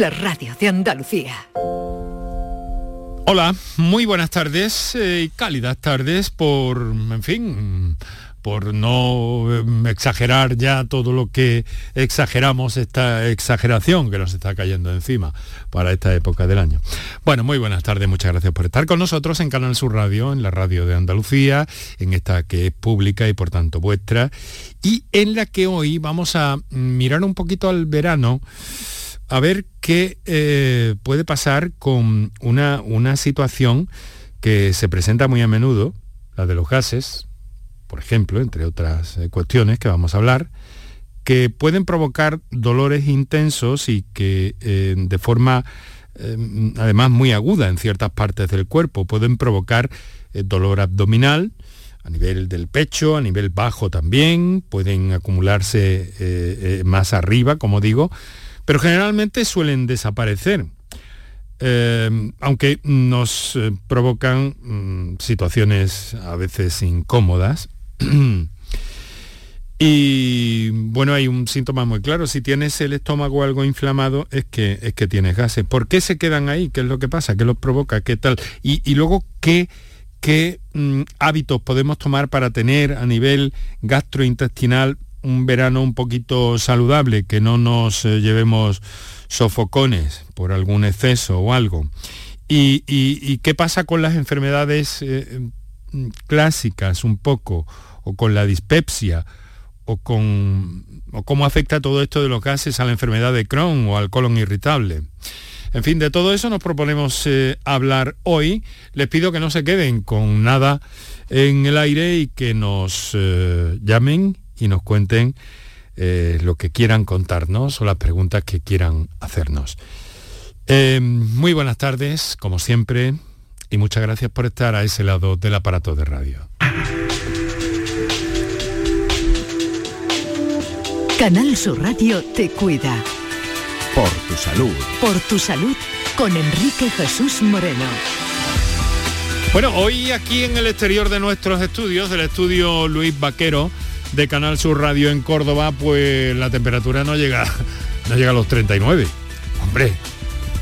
la radio de Andalucía. Hola, muy buenas tardes eh, y cálidas tardes por, en fin, por no em, exagerar ya todo lo que exageramos, esta exageración que nos está cayendo encima para esta época del año. Bueno, muy buenas tardes, muchas gracias por estar con nosotros en Canal Sur Radio, en la radio de Andalucía, en esta que es pública y por tanto vuestra, y en la que hoy vamos a mirar un poquito al verano a ver qué eh, puede pasar con una, una situación que se presenta muy a menudo, la de los gases, por ejemplo, entre otras eh, cuestiones que vamos a hablar, que pueden provocar dolores intensos y que eh, de forma además muy aguda en ciertas partes del cuerpo pueden provocar dolor abdominal, a nivel del pecho, a nivel bajo también, pueden acumularse más arriba, como digo, pero generalmente suelen desaparecer. Eh, aunque nos eh, provocan mm, situaciones a veces incómodas. y bueno, hay un síntoma muy claro. Si tienes el estómago algo inflamado, es que, es que tienes gases. ¿Por qué se quedan ahí? ¿Qué es lo que pasa? ¿Qué los provoca? ¿Qué tal? Y, luego, ¿qué, qué mm, hábitos podemos tomar para tener a nivel gastrointestinal un verano un poquito saludable, que no nos eh, llevemos sofocones por algún exceso o algo. ¿Y, qué pasa con las enfermedades eh, clásicas un poco, o con la dispepsia, o con o cómo afecta todo esto de los gases a la enfermedad de Crohn o al colon irritable? En fin, de todo eso nos proponemos eh, hablar hoy. Les pido que no se queden con nada en el aire y que nos llamen y nos cuenten eh, lo que quieran contarnos o las preguntas que quieran hacernos. Eh, muy buenas tardes, como siempre, y muchas gracias por estar a ese lado del aparato de radio. Canal Sur Radio te cuida. Por tu salud. Por tu salud con Enrique Jesús Moreno. Bueno, hoy aquí en el exterior de nuestros estudios, del estudio Luis Vaquero, de Canal Sur Radio en Córdoba, pues la temperatura no llega, no llega a los 39. Hombre,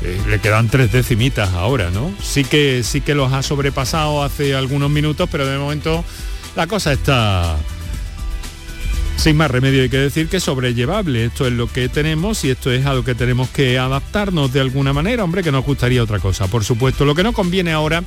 eh, le quedan tres decimitas ahora, ¿no? Sí que, sí que los ha sobrepasado hace algunos minutos, pero de momento la cosa está sin más remedio hay que decir que sobrellevable. Esto es lo que tenemos y esto es a lo que tenemos que adaptarnos de alguna manera. Hombre, que nos gustaría otra cosa. Por supuesto, lo que no conviene ahora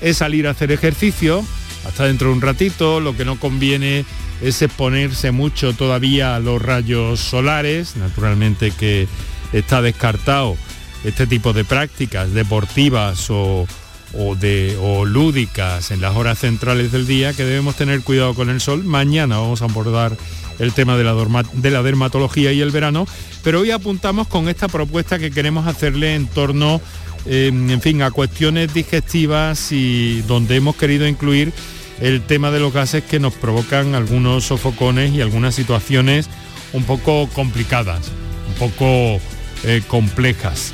es salir a hacer ejercicio hasta dentro de un ratito. Lo que no conviene es exponerse mucho todavía a los rayos solares, naturalmente que está descartado este tipo de prácticas deportivas o, de, lúdicas en las horas centrales del día, que debemos tener cuidado con el sol. Mañana vamos a abordar el tema de la, de la dermatología y el verano, pero hoy apuntamos con esta propuesta que queremos hacerle en torno, eh, en fin, a cuestiones digestivas y donde hemos querido incluir el tema de los gases que nos provocan algunos sofocones y algunas situaciones un poco complicadas, un poco eh, complejas.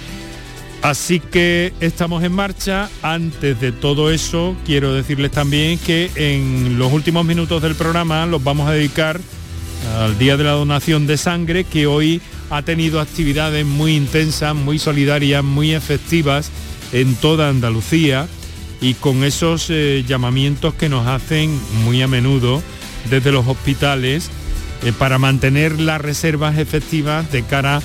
Así que estamos en marcha. Antes de todo eso, quiero decirles también que en los últimos minutos del programa los vamos a dedicar al Día de la Donación de Sangre, que hoy ha tenido actividades muy intensas, muy solidarias, muy efectivas en toda Andalucía y con esos eh, llamamientos que nos hacen muy a menudo desde los hospitales eh, para mantener las reservas efectivas de cara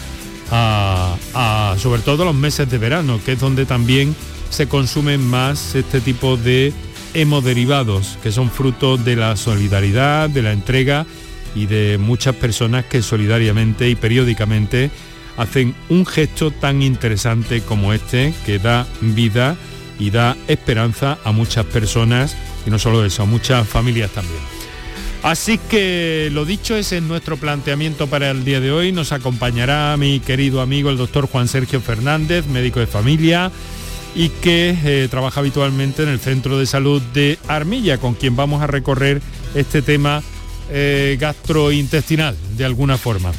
a, sobre todo los meses de verano, que es donde también se consumen más este tipo de hemoderivados, que son fruto de la solidaridad, de la entrega y de muchas personas que solidariamente y periódicamente hacen un gesto tan interesante como este, que da vida y da esperanza a muchas personas y no solo eso, a muchas familias también. Así que lo dicho, es en nuestro planteamiento para el día de hoy. Nos acompañará mi querido amigo el doctor Juan Sergio Fernández, médico de familia y que eh, trabaja habitualmente en el Centro de Salud de Armilla, con quien vamos a recorrer este tema eh, gastrointestinal de alguna forma.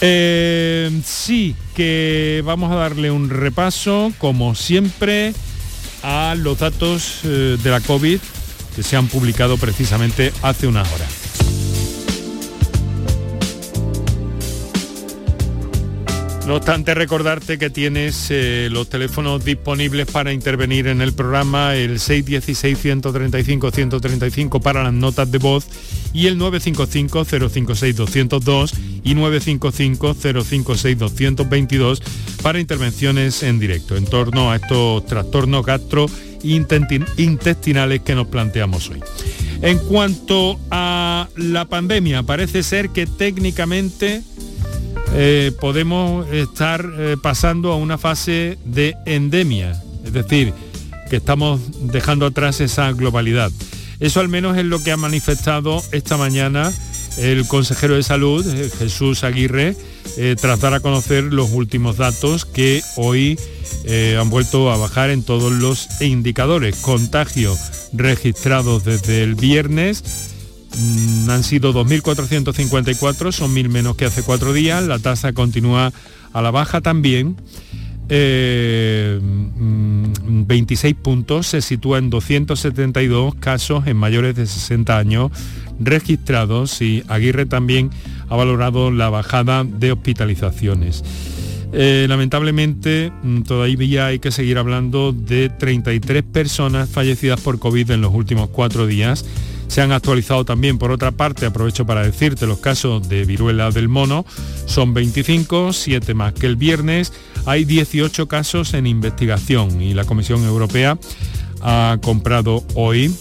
Eh, sí, que vamos a darle un repaso, como siempre a los datos eh, de la COVID que se han publicado precisamente hace unas horas. No obstante, recordarte que tienes eh, los teléfonos disponibles para intervenir en el programa, el 616-135-135 para las notas de voz y el 955-056-202 y 955-056-222 para intervenciones en directo en torno a estos trastornos gastrointestinales que nos planteamos hoy. En cuanto a la pandemia, parece ser que técnicamente eh, podemos estar eh, pasando a una fase de endemia, es decir, que estamos dejando atrás esa globalidad. Eso al menos es lo que ha manifestado esta mañana el consejero de salud, eh, Jesús Aguirre, tras dar a conocer los últimos datos que hoy han vuelto a bajar en todos los indicadores. Contagios registrados desde el viernes han sido 2.454, son mil menos que hace cuatro días, la tasa continúa a la baja también. 26 eh, mm, puntos, se sitúa en 272 casos en mayores de 60 años registrados y Aguirre también ha valorado la bajada de hospitalizaciones. Eh, lamentablemente mm, todavía hay que seguir hablando de 33 personas fallecidas por COVID en los últimos cuatro días se han actualizado también, por otra parte, aprovecho para decirte, los casos de viruela del mono son 25, 7 más que el viernes. Hay 18 casos en investigación y la Comisión Europea ha comprado hoy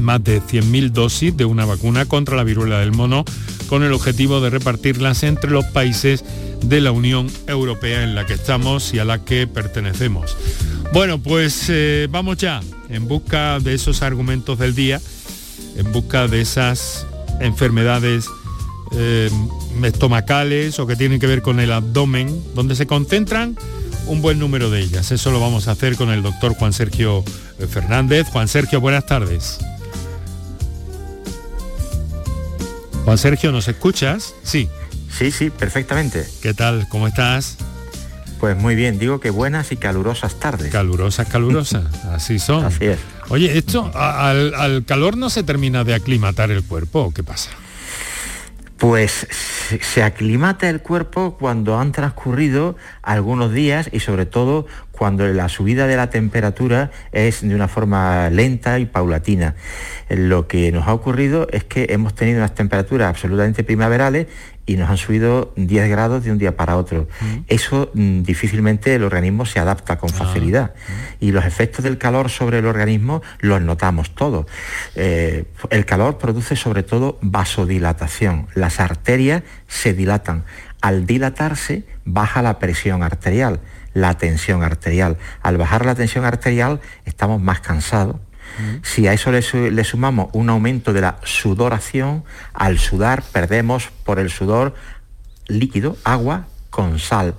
más de 100.000 dosis de una vacuna contra la viruela del mono con el objetivo de repartirlas entre los países de la Unión Europea en la que estamos y a la que pertenecemos. Bueno, pues eh, vamos ya en busca de esos argumentos del día en busca de esas enfermedades eh, estomacales o que tienen que ver con el abdomen, donde se concentran un buen número de ellas. Eso lo vamos a hacer con el doctor Juan Sergio eh, Fernández. Juan Sergio, buenas tardes. Juan Sergio, ¿nos escuchas? Sí. Sí, sí, perfectamente. ¿Qué tal? ¿Cómo estás? Pues muy bien, digo que buenas y calurosas tardes. Calurosas, calurosas, así son. Así es. Oye, esto al, calor no se termina de aclimatar el cuerpo, ¿o qué pasa? Pues se aclimata el cuerpo cuando han transcurrido algunos días y sobre todo cuando la subida de la temperatura es de una forma lenta y paulatina. Lo que nos ha ocurrido es que hemos tenido unas temperaturas absolutamente primaverales y nos han subido 10 grados de un día para otro. Mm. Eso mm, difícilmente el organismo se adapta con ah, facilidad. Mm. Y los efectos del calor sobre el organismo los notamos todos. Eh, el calor produce sobre todo vasodilatación. Las arterias se dilatan. Al dilatarse baja la presión arterial, la tensión arterial. Al bajar la tensión arterial estamos más cansados, si a eso le, sumamos un aumento de la sudoración, al sudar perdemos por el sudor líquido, agua con sal.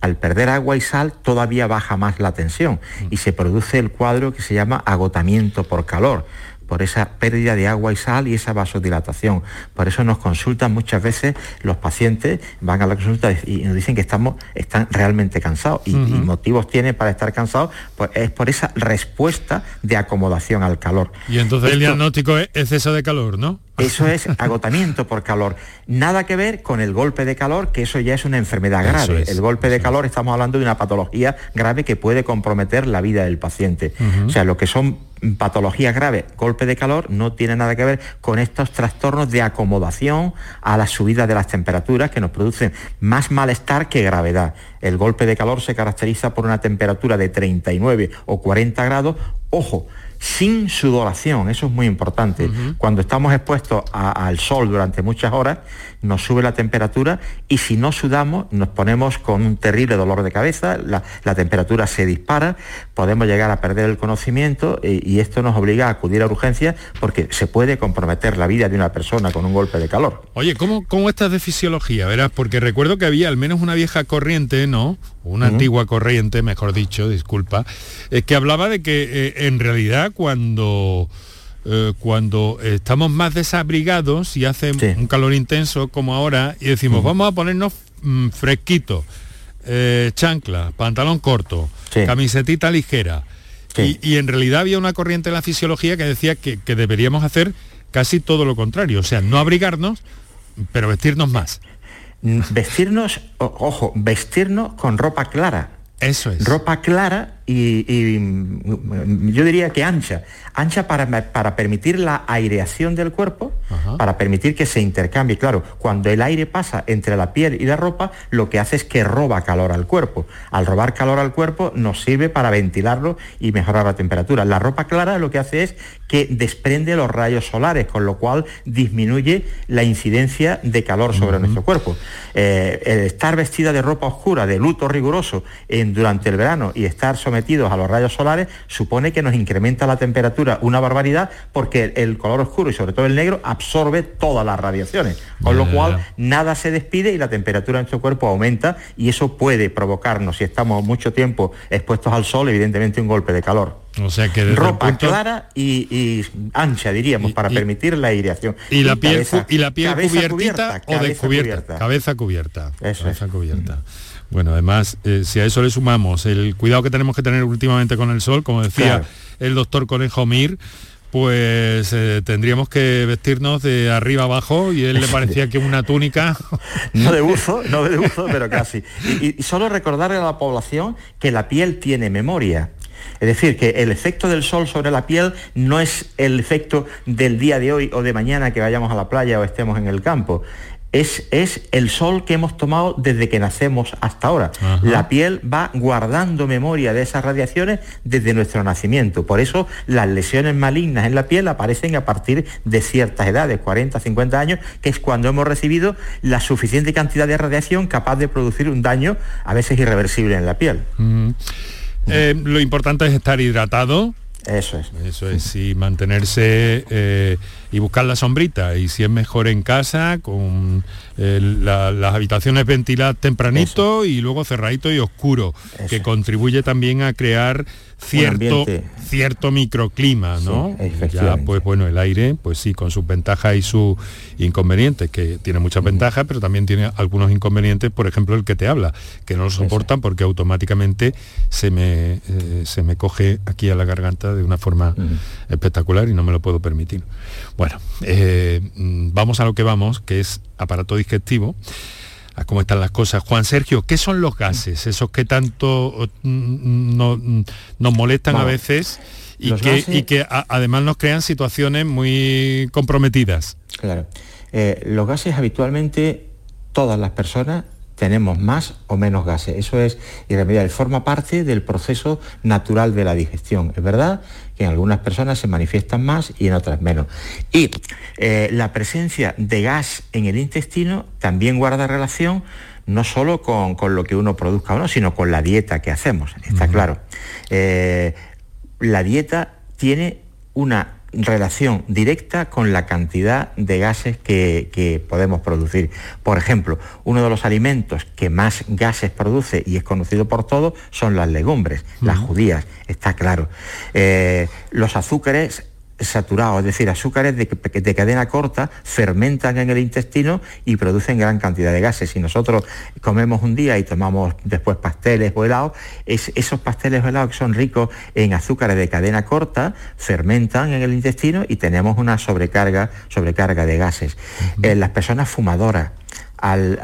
Al perder agua y sal todavía baja más la tensión y se produce el cuadro que se llama agotamiento por calor por esa pérdida de agua y sal y esa vasodilatación. Por eso nos consultan muchas veces los pacientes, van a la consulta y nos dicen que estamos, están realmente cansados. Y, motivos tienen para estar cansados, pues es por esa respuesta de acomodación al calor. Y entonces el diagnóstico es exceso de calor, ¿no? Eso es agotamiento por calor. Nada que ver con el golpe de calor, que eso ya es una enfermedad grave. el golpe de calor estamos hablando de una patología grave que puede comprometer la vida del paciente. O sea, lo que son patologías graves, golpe de calor, no tiene nada que ver con estos trastornos de acomodación a la subida de las temperaturas que nos producen más malestar que gravedad. El golpe de calor se caracteriza por una temperatura de 39 o 40 grados. Ojo, sin sudoración, eso es muy importante. Cuando estamos expuestos al sol durante muchas horas, nos sube la temperatura y si no sudamos nos ponemos con un terrible dolor de cabeza, la, temperatura se dispara, podemos llegar a perder el conocimiento y, esto nos obliga a acudir a urgencias porque se puede comprometer la vida de una persona con un golpe de calor. Oye, ¿cómo, cómo estás de fisiología? Verás, porque recuerdo que había al menos una vieja corriente, ¿no? Una antigua corriente, mejor dicho, disculpa, eh, que hablaba de que eh, en realidad cuando eh, cuando estamos más desabrigados y hace un calor intenso como ahora y decimos, vamos a ponernos mm, fresquito, eh, chancla, pantalón corto, camisetita ligera. Y, en realidad había una corriente en la fisiología que decía que, que deberíamos hacer casi todo lo contrario, o sea, no abrigarnos, pero vestirnos más. Vestirnos, ojo, vestirnos con ropa clara. Eso es. Ropa clara y, mm, yo diría que ancha, ancha para, para permitir la aireación del cuerpo, para permitir que se intercambie. Claro, cuando el aire pasa entre la piel y la ropa, lo que hace es que roba calor al cuerpo. Al robar calor al cuerpo nos sirve para ventilarlo y mejorar la temperatura. La ropa clara lo que hace es que desprende los rayos solares, con lo cual disminuye la incidencia de calor sobre nuestro cuerpo. Eh, el estar vestida de ropa oscura, de luto riguroso en, durante el verano y estar sometido metidos a los rayos solares supone que nos incrementa la temperatura una barbaridad porque el color oscuro y sobre todo el negro absorbe todas las radiaciones, con lo cual nada se despide y la temperatura de nuestro cuerpo aumenta y eso puede provocarnos, si estamos mucho tiempo expuestos al sol, evidentemente un golpe de calor. O sea que ropa clara y, ancha diríamos para permitir la aireación. Y, la piel y la piel cubiertita o descubierta, cabeza cubierta. Eso cabeza cubierta. Bueno, además, eh, si a eso le sumamos el cuidado que tenemos que tener últimamente con el sol, como decía el doctor Conejo Mir, pues eh, tendríamos que vestirnos de arriba abajo y él le parecía que una túnica. no de buzo, no de buzo, pero casi. Y, y, solo recordarle a la población que la piel tiene memoria. Es decir, que el efecto del sol sobre la piel no es el efecto del día de hoy o de mañana que vayamos a la playa o estemos en el campo es, el sol que hemos tomado desde que nacemos hasta ahora. La piel va guardando memoria de esas radiaciones desde nuestro nacimiento. Por eso las lesiones malignas en la piel aparecen a partir de ciertas edades, 40, 50 años, que es cuando hemos recibido la suficiente cantidad de radiación capaz de producir un daño a veces irreversible en la piel. Eh, lo importante es estar hidratado, eso es. Eso es, y mantenerse eh, y buscar la sombrita. Y si es mejor en casa, con eh, las habitaciones ventiladas tempranito y luego cerradito y oscuro, que contribuye también a crear cierto, cierto microclima, ¿no? ya, pues bueno, el aire, pues sí, con sus ventajas y sus inconvenientes, que tiene muchas ventajas, pero también tiene algunos inconvenientes, por ejemplo, el que te habla, que no lo soportan porque automáticamente se me, eh, se me coge aquí a la garganta de una forma espectacular y no me lo puedo permitir. Bueno, eh, mm, vamos a lo que vamos, que es aparato digestivo a cómo están las cosas. Juan Sergio, ¿qué son los gases? Esos que tanto mm, mm, nos molestan a veces y que, además nos crean situaciones muy comprometidas. Claro. Eh, los gases habitualmente todas las personas tenemos más o menos gases. Eso es irremediable, forma parte del proceso natural de la digestión. Es verdad que en algunas personas se manifiestan más y en otras menos. Y eh, la presencia de gas en el intestino también guarda relación no solo con, lo que uno produzca o no, sino con la dieta que hacemos, está claro. Eh, la dieta tiene una relación directa con la cantidad de gases que, podemos producir. Por ejemplo, uno de los alimentos que más gases produce y es conocido por todos son las legumbres, las judías, está claro. Eh, los azúcares saturados, es decir, azúcares de, cadena corta, fermentan en el intestino y producen gran cantidad de gases. Si nosotros comemos un día y tomamos después pasteles o helados, esos pasteles o helados que son ricos en azúcares de cadena corta, fermentan en el intestino y tenemos una sobrecarga, sobrecarga de gases. Eh, las personas fumadoras, al,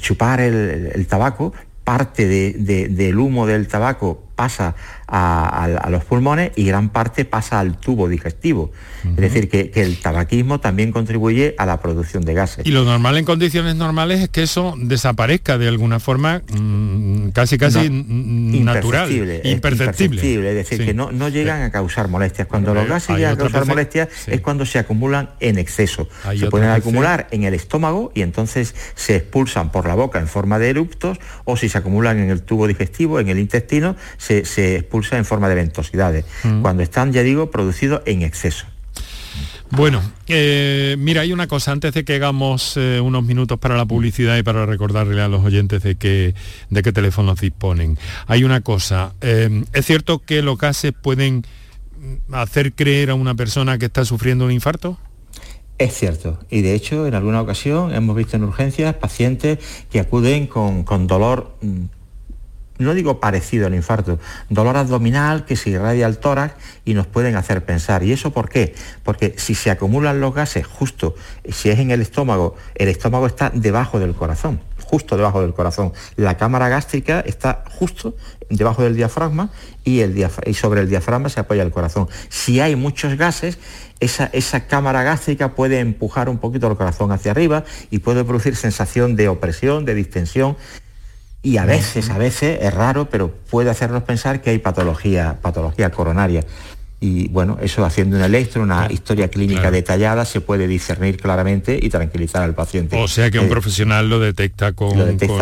chupar el, tabaco, parte del humo del tabaco pasa a, los pulmones y gran parte pasa al tubo digestivo. Es decir, que, el tabaquismo también contribuye a la producción de gases. Y lo normal en condiciones normales es que eso desaparezca de alguna forma mm, casi casi natural, imperceptible. Es decir, que no, llegan a causar molestias. Cuando los gases llegan a causar molestias es cuando se acumulan en exceso. se pueden acumular en el estómago y entonces se expulsan por la boca en forma de eruptos o si se acumulan en el tubo digestivo, en el intestino, se, se expulsan en forma de ventosidades, mm. cuando están, ya digo, producidos en exceso. Bueno, eh, mira, hay una cosa, antes de que hagamos eh, unos minutos para la publicidad y para recordarle a los oyentes de qué, de qué teléfonos disponen. Hay una cosa, eh, ¿es cierto que los gases pueden hacer creer a una persona que está sufriendo un infarto? Es cierto, y de hecho en alguna ocasión hemos visto en urgencias pacientes que acuden con, con dolor mm, no digo parecido al infarto, dolor abdominal que se irradia al tórax y nos pueden hacer pensar. ¿Y eso por qué? Porque si se acumulan los gases justo, si es en el estómago, el estómago está debajo del corazón justo debajo del corazón. La cámara gástrica está justo debajo del diafragma y, el sobre el diafragma se apoya el corazón. Si hay muchos gases, esa, esa, cámara gástrica puede empujar un poquito el corazón hacia arriba y puede producir sensación de opresión, de distensión. Y a veces, a veces, es raro, pero puede hacernos pensar que hay patología, patología coronaria y bueno, eso haciendo un electro, una historia clínica detallada, se puede discernir claramente y tranquilizar al paciente. O sea que un eh, profesional lo detecta con, un electro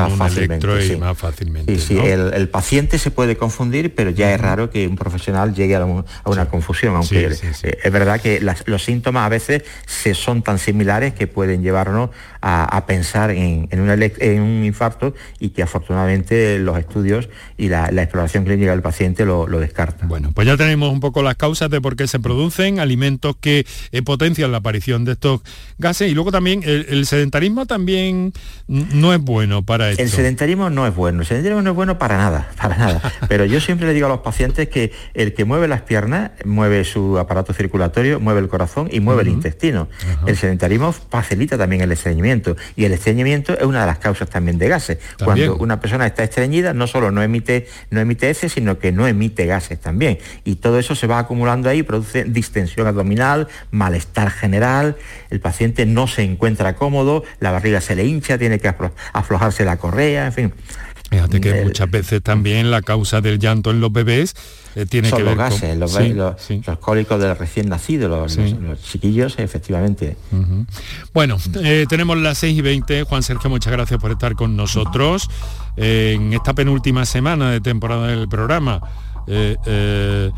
y más fácilmente. Sí, sí, el, paciente se puede confundir, pero ya es raro que un profesional llegue a, una confusión, aunque eh, es verdad que los síntomas a veces se son tan similares que pueden llevarnos a, pensar en, un infarto y que afortunadamente los estudios y la, exploración clínica del paciente lo, lo descartan. Bueno, pues ya tenemos un poco las causas de por qué se producen, alimentos que eh, potencian la aparición de estos gases y luego también el, sedentarismo también no es bueno para esto. El sedentarismo no es bueno, el sedentarismo no es bueno para nada, para nada. Pero yo siempre le digo a los pacientes que el que mueve las piernas mueve su aparato circulatorio, mueve el corazón y mueve el intestino. El sedentarismo facilita también el estreñimiento y el estreñimiento es una de las causas también de gases. Cuando una persona está estreñida no solo no emite no emite heces, sino que no emite gases también y todo eso se va acumulando acumulando ahí, produce distensión abdominal, malestar general, el paciente no se encuentra cómodo, la barriga se le hincha, tiene que aflojarse la correa, en fin. Fíjate que muchas veces también la causa del llanto en los bebés eh, tiene que ver los gases, los, los, cólicos del recién nacido, los, chiquillos, efectivamente. Bueno, eh, tenemos las 6 y 20. Juan Sergio, muchas gracias por estar con nosotros en esta penúltima semana de temporada del programa. Eh,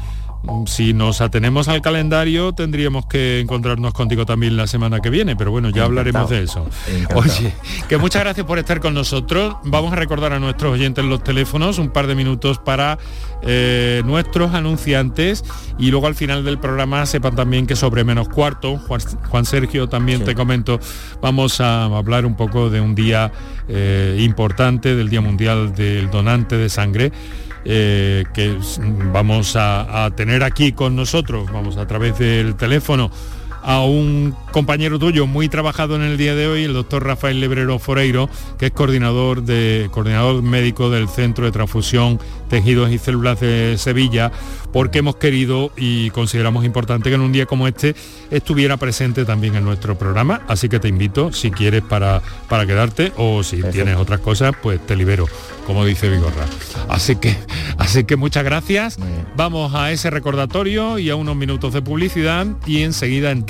si nos atenemos al calendario tendríamos que encontrarnos contigo también la semana que viene, pero bueno, ya hablaremos de eso. Oye, que muchas gracias por estar con nosotros. Vamos a recordar a nuestros oyentes los teléfonos, un par de minutos para eh, nuestros anunciantes y luego al final del programa sepan también que sobre menos cuarto, Juan, Sergio también te comento, vamos a hablar un poco de un día eh, importante, del Día Mundial del Donante de Sangre. Eh, que vamos a, tener aquí con nosotros, vamos a través del teléfono, a un compañero tuyo muy trabajado en el día de hoy, el doctor Rafael Lebrero Foreiro, que es coordinador, de, coordinador médico del Centro de Transfusión, Tejidos y Células de Sevilla, porque hemos querido y consideramos importante que en un día como este estuviera presente también en nuestro programa. Así que te invito, si quieres, para, para quedarte o si tienes otras cosas, pues te libero como dice Vigorra. Así que, así que muchas gracias. Vamos a ese recordatorio y a unos minutos de publicidad y enseguida entramos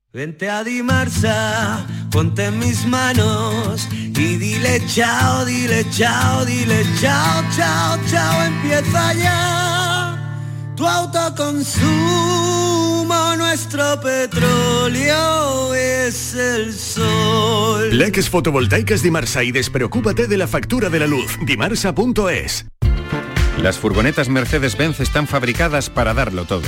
Vente a Dimarsa, ponte en mis manos y dile chao, dile chao, dile chao, chao, chao, empieza ya. Tu autoconsumo, nuestro petróleo es el sol. Leques fotovoltaicas Dimarsa y despreocúpate de la factura de la luz. Dimarsa.es Las furgonetas Mercedes-Benz están fabricadas para darlo todo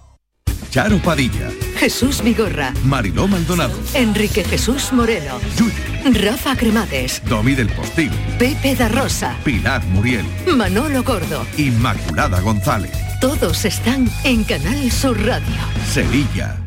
Charo Padilla, Jesús Vigorra, Mariló Maldonado, Enrique Jesús Moreno, Yuyu, Rafa Cremades, Domi del Postil, Pepe da Rosa, Pilar Muriel, Manolo Gordo. Inmaculada González, Todos están en Canal Sur Radio. Sevilla.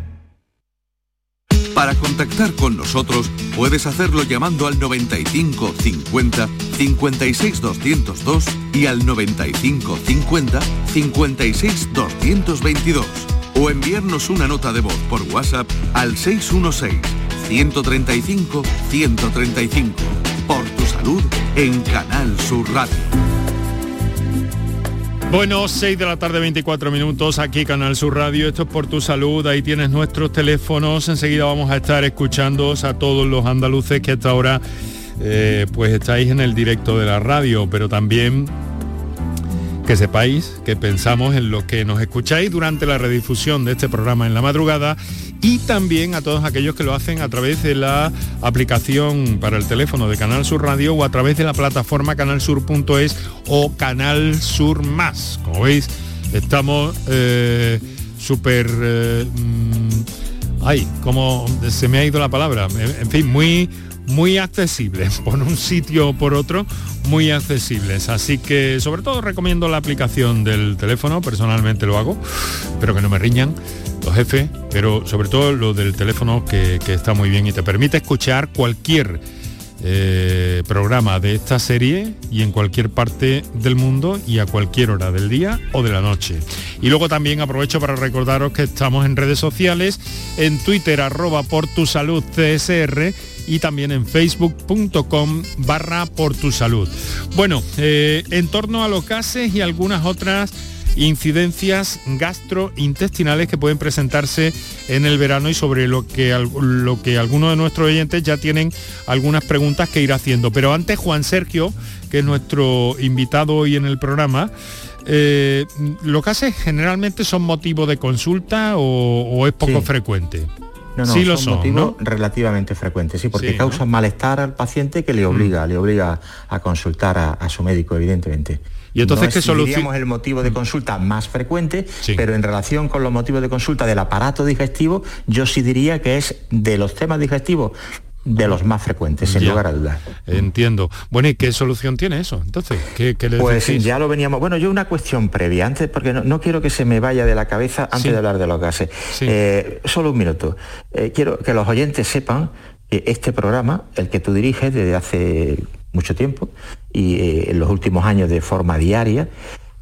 Para contactar con nosotros puedes hacerlo llamando al 95 50 56 202 y al 95 50 56 222 o enviarnos una nota de voz por WhatsApp al 616 135 135. Por tu salud en Canal Sur Radio. Bueno, 6 de la tarde, 24 minutos, aquí Canal Sur Radio, esto es por tu salud, ahí tienes nuestros teléfonos, enseguida vamos a estar escuchando a todos los andaluces que hasta ahora eh, pues estáis en el directo de la radio, pero también que sepáis que pensamos en lo que nos escucháis durante la redifusión de este programa en la madrugada y también a todos aquellos que lo hacen a través de la aplicación para el teléfono de Canal Sur Radio o a través de la plataforma canalsur.es o Canal Sur Más. Como veis, estamos eh, súper... eh, ay, como se me ha ido la palabra. En, fin, muy muy accesibles, por un sitio o por otro, muy accesibles. Así que sobre todo recomiendo la aplicación del teléfono, personalmente lo hago, pero que no me riñan los jefes, pero sobre todo lo del teléfono que está muy bien y te permite escuchar cualquier eh, programa de esta serie y en cualquier parte del mundo y a cualquier hora del día o de la noche. Y luego también aprovecho para recordaros que estamos en redes sociales, en Twitter arroba por tu salud CSR y también en facebook.com barra por tu salud. Bueno, eh, en torno a los gases y algunas otras incidencias gastrointestinales que pueden presentarse en el verano y sobre lo que, lo que algunos de nuestros oyentes ya tienen algunas preguntas que ir haciendo. Pero antes Juan Sergio, que es nuestro invitado hoy en el programa, eh, ¿los gases generalmente son motivo de consulta o, o es poco Sí. frecuente? No, no, sí lo son son, motivos ¿no? relativamente frecuentes, sí, porque Sí. Mm. causan malestar al paciente que le obliga, le obliga a consultar a, a su médico, evidentemente. ¿Y entonces no qué solución- el motivo de consulta más frecuente, Sí. pero en relación con los motivos de consulta del aparato digestivo, yo sí diría que es de los temas digestivos de los más frecuentes, sin Ya. lugar a dudas. Entiendo. Bueno, ¿y qué solución tiene eso? Entonces, ¿qué, qué le Pues decís? ya lo veníamos. Bueno, yo una cuestión previa, antes, porque no, no quiero que se me vaya de la cabeza antes Sí. de hablar de los gases. Sí. Eh, solo un minuto. Eh, quiero que los oyentes sepan que este programa, el que tú diriges desde hace mucho tiempo y eh, en los últimos años de forma diaria,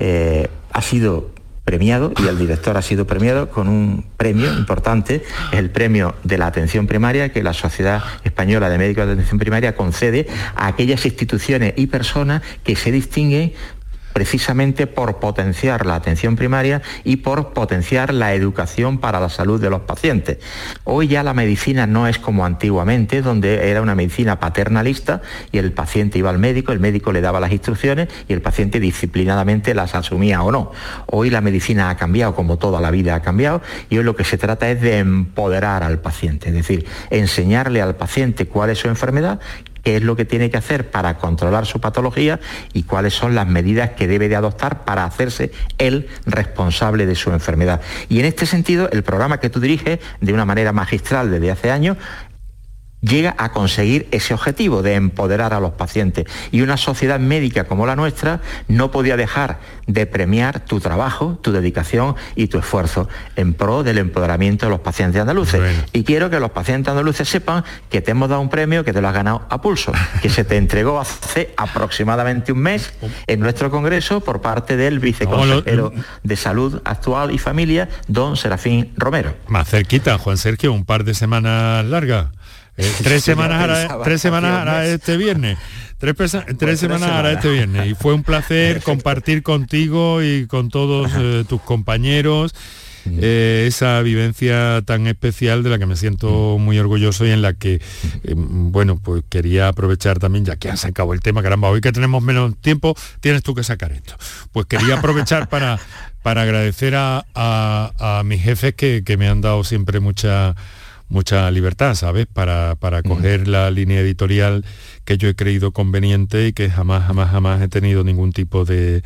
eh, ha sido premiado y el director ha sido premiado con un premio importante, el premio de la atención primaria que la Sociedad Española de Médicos de Atención Primaria concede a aquellas instituciones y personas que se distinguen precisamente por potenciar la atención primaria y por potenciar la educación para la salud de los pacientes. Hoy ya la medicina no es como antiguamente, donde era una medicina paternalista y el paciente iba al médico, el médico le daba las instrucciones y el paciente disciplinadamente las asumía o no. Hoy la medicina ha cambiado, como toda la vida ha cambiado, y hoy lo que se trata es de empoderar al paciente, es decir, enseñarle al paciente cuál es su enfermedad, qué es lo que tiene que hacer para controlar su patología y cuáles son las medidas que debe de adoptar para hacerse él responsable de su enfermedad. Y en este sentido, el programa que tú diriges de una manera magistral desde hace años llega a conseguir ese objetivo de empoderar a los pacientes. Y una sociedad médica como la nuestra no podía dejar de premiar tu trabajo, tu dedicación y tu esfuerzo en pro del empoderamiento de los pacientes andaluces. Bueno. Y quiero que los pacientes andaluces sepan que te hemos dado un premio que te lo has ganado a pulso, que se te entregó hace aproximadamente un mes en nuestro congreso por parte del viceconsejero de Salud Actual y Familia, don Serafín Romero. Más cerquita, Juan Sergio, un par de semanas largas. Eh, tres semanas hará, tres semanas hará este viernes. Tres, tres semanas hará este viernes. Y fue un placer compartir contigo y con todos eh, tus compañeros. Eh, esa vivencia tan especial de la que me siento muy orgulloso y en la que, bueno, pues quería aprovechar también, ya que han sacado el tema, caramba, hoy que tenemos menos tiempo, tienes tú que sacar esto. Pues quería aprovechar para, para agradecer a, mis jefes que, que me han dado siempre mucha mucha libertad, ¿sabes? Para, para coger la línea editorial que yo he creído conveniente y que jamás, jamás, jamás he tenido ningún tipo de,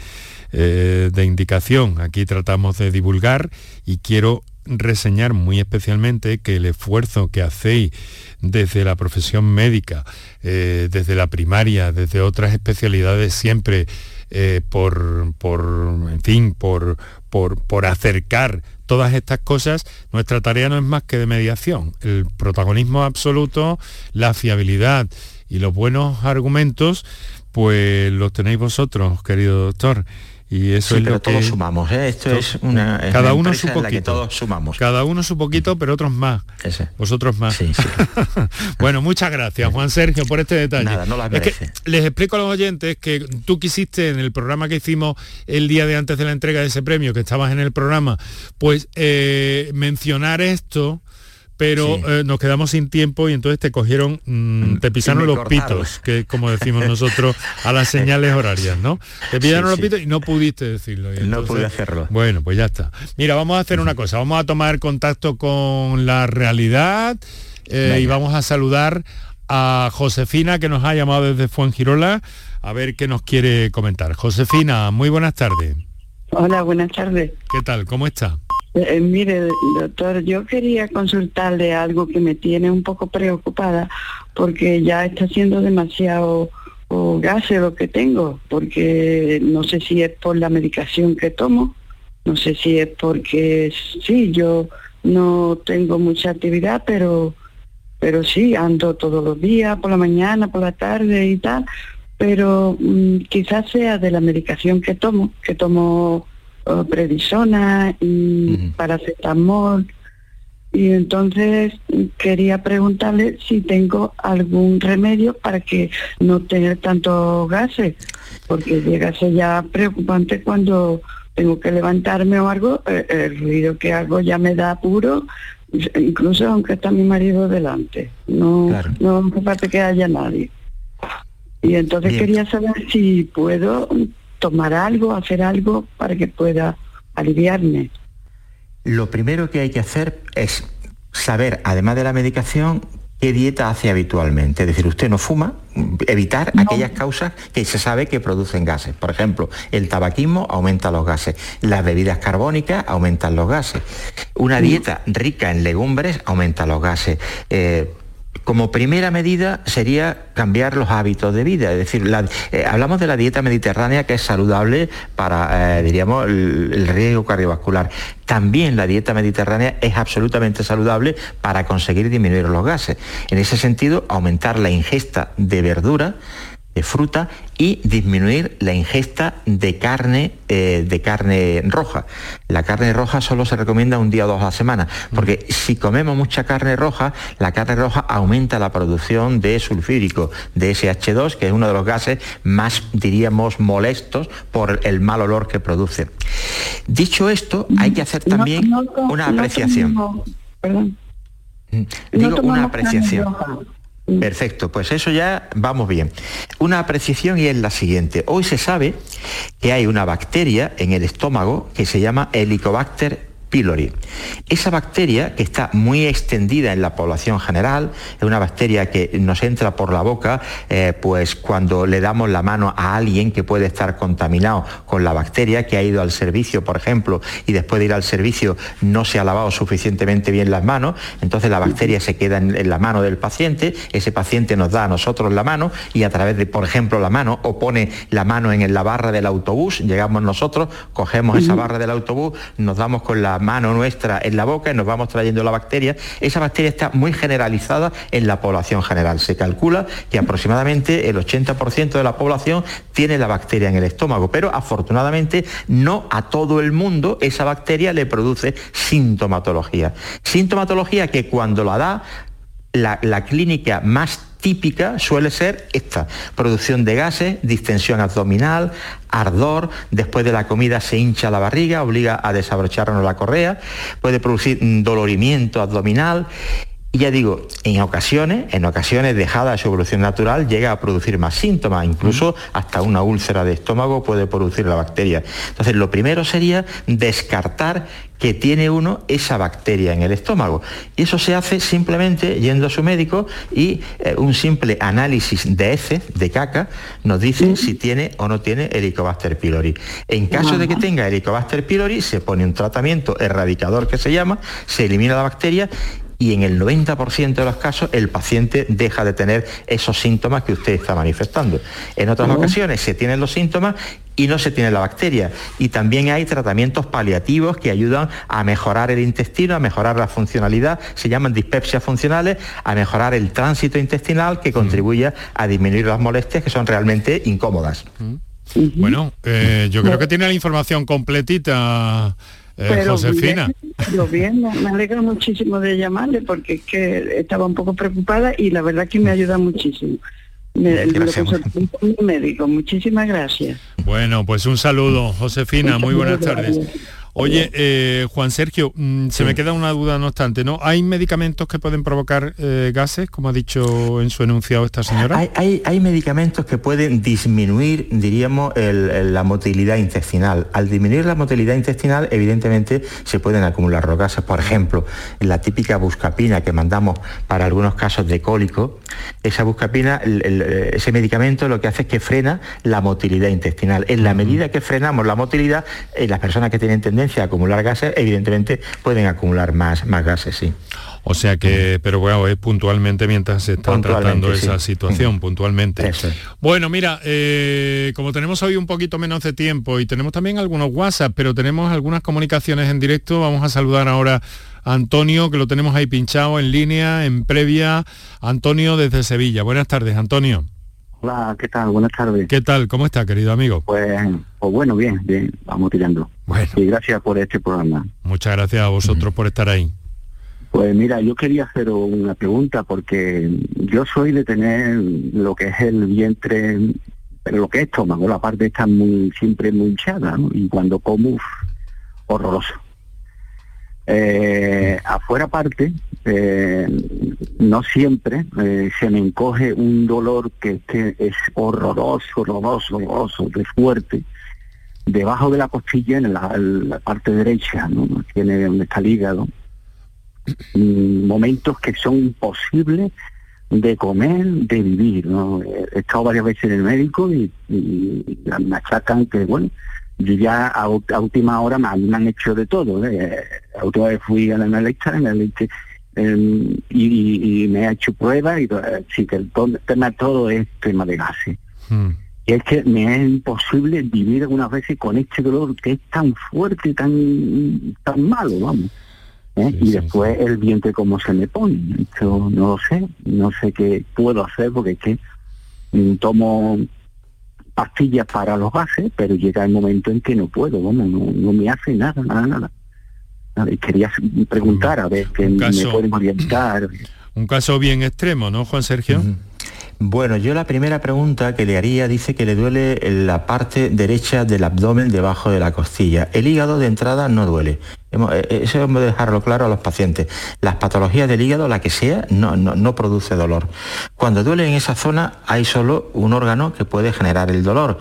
eh, de indicación. Aquí tratamos de divulgar y quiero reseñar muy especialmente que el esfuerzo que hacéis desde la profesión médica, eh, desde la primaria, desde otras especialidades siempre eh, por, por, en fin, por, por, por acercar todas estas cosas, nuestra tarea no es más que de mediación. El protagonismo absoluto, la fiabilidad y los buenos argumentos, pues los tenéis vosotros, querido doctor y eso es pero lo todos sumamos ¿eh? esto es una cada uno su poquito. todos sumamos. Cada uno su poquito pero otros más. Vosotros más. Bueno muchas gracias Juan Sergio por este detalle. Nada, no las les explico a los oyentes que tú quisiste en el programa que hicimos el día de antes de la entrega de ese premio que estabas en el programa pues eh, mencionar esto pero eh, nos quedamos sin tiempo y entonces te cogieron, mm, te pisaron los pitos, que es como decimos nosotros a las señales horarias, ¿no? Te pisaron los pitos y no pudiste decirlo. no pude hacerlo. Bueno, pues ya está. Mira, vamos a hacer una cosa, vamos a tomar contacto con la realidad eh, y vamos a saludar a Josefina que nos ha llamado desde Fuengirola a ver qué nos quiere comentar. Josefina, muy buenas tardes. Hola, buenas tardes. ¿Qué tal? ¿Cómo está? Eh, mire, doctor, yo quería consultarle algo que me tiene un poco preocupada porque ya está siendo demasiado o gases lo que tengo, porque no sé si es por la medicación que tomo, no sé si es porque sí, yo no tengo mucha actividad, pero pero sí, ando todos los días, por la mañana, por la tarde y tal, pero mm, quizás sea de la medicación que tomo, que tomo predisona y paracetamol. Y entonces quería preguntarle si tengo algún remedio para que no tener tantos gases, porque llega a ser ya preocupante cuando tengo que levantarme o algo, eh, el, ruido que hago ya me da apuro, incluso aunque está mi marido delante. No, no hace falta que haya nadie. Y entonces quería saber si puedo tomar algo, hacer algo para que pueda aliviarme. Lo primero que hay que hacer es saber, además de la medicación, qué dieta hace habitualmente. Es decir, usted no fuma, evitar aquellas causas que se sabe que producen gases. Por ejemplo, el tabaquismo aumenta los gases, las bebidas carbónicas aumentan los gases, una dieta rica en legumbres aumenta los gases. Eh, como primera medida sería cambiar los hábitos de vida, es decir, eh, hablamos de la dieta mediterránea que es saludable para, eh, diríamos, el, riesgo cardiovascular. También la dieta mediterránea es absolutamente saludable para conseguir disminuir los gases. En ese sentido, aumentar la ingesta de verdura, de fruta y disminuir la ingesta de carne, eh, de carne roja. La carne roja solo se recomienda un día o dos a la semana, porque si comemos mucha carne roja, la carne roja aumenta la producción de sulfírico, de SH2, que es uno de los gases más, diríamos, molestos por el mal olor que produce. Dicho esto, hay que hacer también una apreciación. Digo, una apreciación. Perfecto, pues eso ya vamos bien. Una apreciación y es la siguiente. Hoy se sabe que hay una bacteria en el estómago que se llama Helicobacter pylori. Esa bacteria, que está muy extendida en la población general, es una bacteria que nos entra por la boca, eh, pues cuando le damos la mano a alguien que puede estar contaminado con la bacteria, que ha ido al servicio, por ejemplo, y después de ir al servicio no se ha lavado suficientemente bien las manos, entonces la bacteria se queda en, la mano del paciente, ese paciente nos da a nosotros la mano y a través de, por ejemplo, la mano, o pone la mano en la barra del autobús, llegamos nosotros, cogemos esa barra del autobús, nos damos con la mano nuestra en la boca y nos vamos trayendo la bacteria. Esa bacteria está muy generalizada en la población general. Se calcula que aproximadamente el 80% de la población tiene la bacteria en el estómago, pero afortunadamente no a todo el mundo esa bacteria le produce sintomatología. Sintomatología que cuando la da la, la clínica más típica suele ser esta, producción de gases, distensión abdominal, ardor, después de la comida se hincha la barriga, obliga a desabrocharnos la correa, puede producir mm, dolorimiento abdominal y ya digo, en ocasiones, en ocasiones dejada su evolución natural, llega a producir más síntomas, incluso hasta una úlcera de estómago puede producir la bacteria. Entonces, lo primero sería descartar que tiene uno esa bacteria en el estómago. Y eso se hace simplemente yendo a su médico y eh, un simple análisis de heces, de caca, nos dice si tiene o no tiene Helicobacter pylori. En caso de que tenga Helicobacter pylori, se pone un tratamiento erradicador que se llama, se elimina la bacteria y en el 90% de los casos el paciente deja de tener esos síntomas que usted está manifestando. En otras ocasiones se tienen los síntomas y no se tiene la bacteria. Y también hay tratamientos paliativos que ayudan a mejorar el intestino, a mejorar la funcionalidad, se llaman dispepsias funcionales, a mejorar el tránsito intestinal que contribuye a disminuir las molestias que son realmente incómodas. Bueno, eh, yo creo que tiene la información completita eh, Josefina. Bien, bien, me alegra muchísimo de llamarle porque es que estaba un poco preocupada y la verdad que me ayuda muchísimo. Me, médico, muchísimas gracias. Bueno, pues un saludo, Josefina, muy buenas tardes. Oye, eh, Juan Sergio, mm, se me queda una duda no obstante, ¿no? ¿Hay medicamentos que pueden provocar eh, gases, como ha dicho en su enunciado esta señora? Hay, medicamentos que pueden disminuir, diríamos, la motilidad intestinal. Al disminuir la motilidad intestinal, evidentemente, se pueden acumular los gases. Por ejemplo, la típica buscapina que mandamos para algunos casos de cólico, esa buscapina, ese medicamento lo que hace es que frena la motilidad intestinal. En la medida que frenamos la motilidad, en las personas que tienen tendencia a acumular gases, evidentemente pueden acumular más, más gases, sí. O sea que, pero bueno, es puntualmente mientras se está tratando esa situación, puntualmente. Bueno, mira, eh, como tenemos hoy un poquito menos de tiempo y tenemos también algunos WhatsApp, pero tenemos algunas comunicaciones en directo, vamos a saludar ahora a Antonio, que lo tenemos ahí pinchado en línea, en previa. Antonio desde Sevilla. Buenas tardes, Antonio. Hola, ¿qué tal? Buenas tardes. ¿Qué tal? ¿Cómo está, querido amigo? Pues, pues bueno, bien, bien, vamos tirando. Bueno. Y gracias por este programa. Muchas gracias a vosotros por estar ahí. Pues mira, yo quería hacer una pregunta porque yo soy de tener lo que es el vientre, pero lo que es estómago, la parte está muy siempre muy hinchada, ¿no? Y cuando como, horroroso. Eh, afuera parte, eh, no siempre eh, se me encoge un dolor que, es horroroso, horroroso, horroroso, de fuerte, debajo de la costilla, en la, parte derecha, ¿no? Tiene donde está el hígado. Mm, momentos que son imposibles de comer, de vivir. ¿no? He estado varias veces en el médico y, me achacan que, bueno, yo ya a, última hora me, han hecho de todo. ¿eh? La última vez fui a la analista, em, y, me ha hecho pruebas y eh, sí que el tema todo es tema de gases. Hmm. Y es que me es imposible vivir algunas veces con este dolor que es tan fuerte, tan tan malo, vamos. ¿eh? y después el vientre como se me pone. Esto no lo sé, no sé qué puedo hacer porque es que mm, tomo pastillas para los gases, pero llega el momento en que no puedo, vamos, no, me hace nada, nada, nada. Quería preguntar a ver qué me pueden orientar. Un caso bien extremo, ¿no, Juan Sergio? Bueno, yo la primera pregunta que le haría dice que le duele la parte derecha del abdomen debajo de la costilla. El hígado de entrada no duele. Eh, eso hemos de dejarlo claro a los pacientes. Las patologías del hígado, la que sea, no, no, produce dolor. Cuando duele en esa zona hay solo un órgano que puede generar el dolor,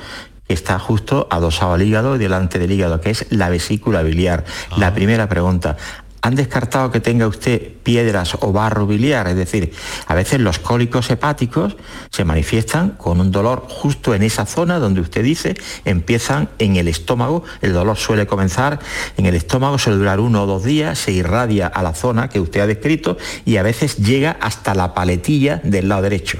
que está justo adosado al hígado y delante del hígado, que es la vesícula biliar. La ah. primera pregunta, han descartado que tenga usted piedras o barro biliar, es decir, a veces los cólicos hepáticos se manifiestan con un dolor justo en esa zona donde usted dice empiezan en el estómago, el dolor suele comenzar en el estómago, suele durar uno o dos días, se irradia a la zona que usted ha descrito y a veces llega hasta la paletilla del lado derecho.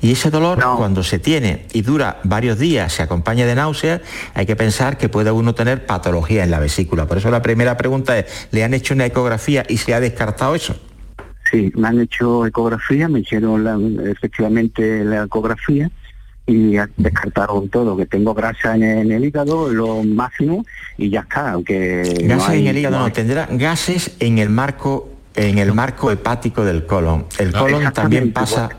Y ese dolor, cuando se tiene y dura varios días, se acompaña de náuseas, hay que pensar que puede uno tener patología en la vesícula. Por eso la primera pregunta es, ¿le han hecho una ecografía y se ha descartado eso? Sí, me han hecho ecografía, me hicieron efectivamente la ecografía y descartaron todo, que tengo grasa en el, hígado, lo máximo, y ya está, aunque... Gases en el hígado no, tendrá gases en el marco en el marco hepático del colon. El colon también pasa